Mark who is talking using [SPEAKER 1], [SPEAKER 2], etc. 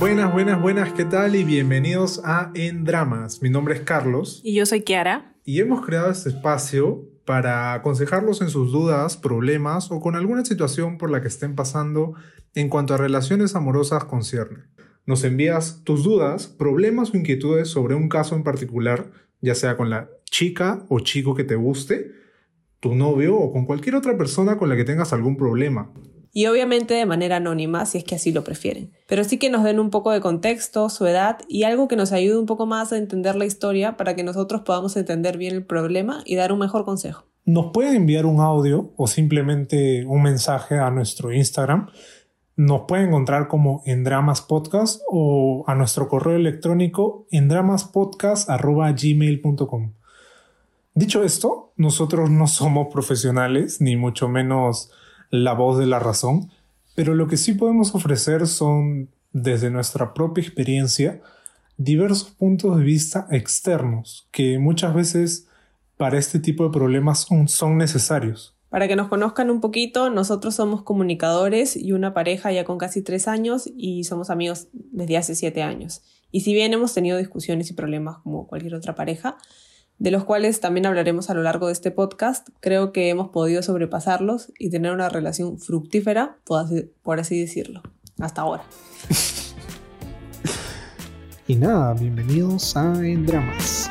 [SPEAKER 1] Buenas, buenas, buenas, ¿qué tal? Y bienvenidos a En Dramas. Mi nombre es Carlos.
[SPEAKER 2] Y yo soy Kiara.
[SPEAKER 1] Y hemos creado este espacio para aconsejarlos en sus dudas, problemas o con alguna situación por la que estén pasando en cuanto a relaciones amorosas concierne. Nos envías tus dudas, problemas o inquietudes sobre un caso en particular, ya sea con la chica o chico que te guste, tu novio o con cualquier otra persona con la que tengas algún problema
[SPEAKER 2] y obviamente de manera anónima si es que así lo prefieren. Pero sí que nos den un poco de contexto, su edad y algo que nos ayude un poco más a entender la historia para que nosotros podamos entender bien el problema y dar un mejor consejo.
[SPEAKER 1] Nos pueden enviar un audio o simplemente un mensaje a nuestro Instagram. Nos pueden encontrar como en Dramas Podcast o a nuestro correo electrónico en dramaspodcast.gmail.com. Dicho esto, nosotros no somos profesionales, ni mucho menos la voz de la razón, pero lo que sí podemos ofrecer son, desde nuestra propia experiencia, diversos puntos de vista externos que muchas veces para este tipo de problemas son, necesarios.
[SPEAKER 2] Para que nos conozcan un poquito, nosotros somos comunicadores y una pareja ya con casi tres años y somos amigos desde hace siete años. Y si bien hemos tenido discusiones y problemas como cualquier otra pareja, de los cuales también hablaremos a lo largo de este podcast, creo que hemos podido sobrepasarlos y tener una relación fructífera, por así, decirlo, hasta ahora.
[SPEAKER 1] y nada, bienvenidos a En Dramas.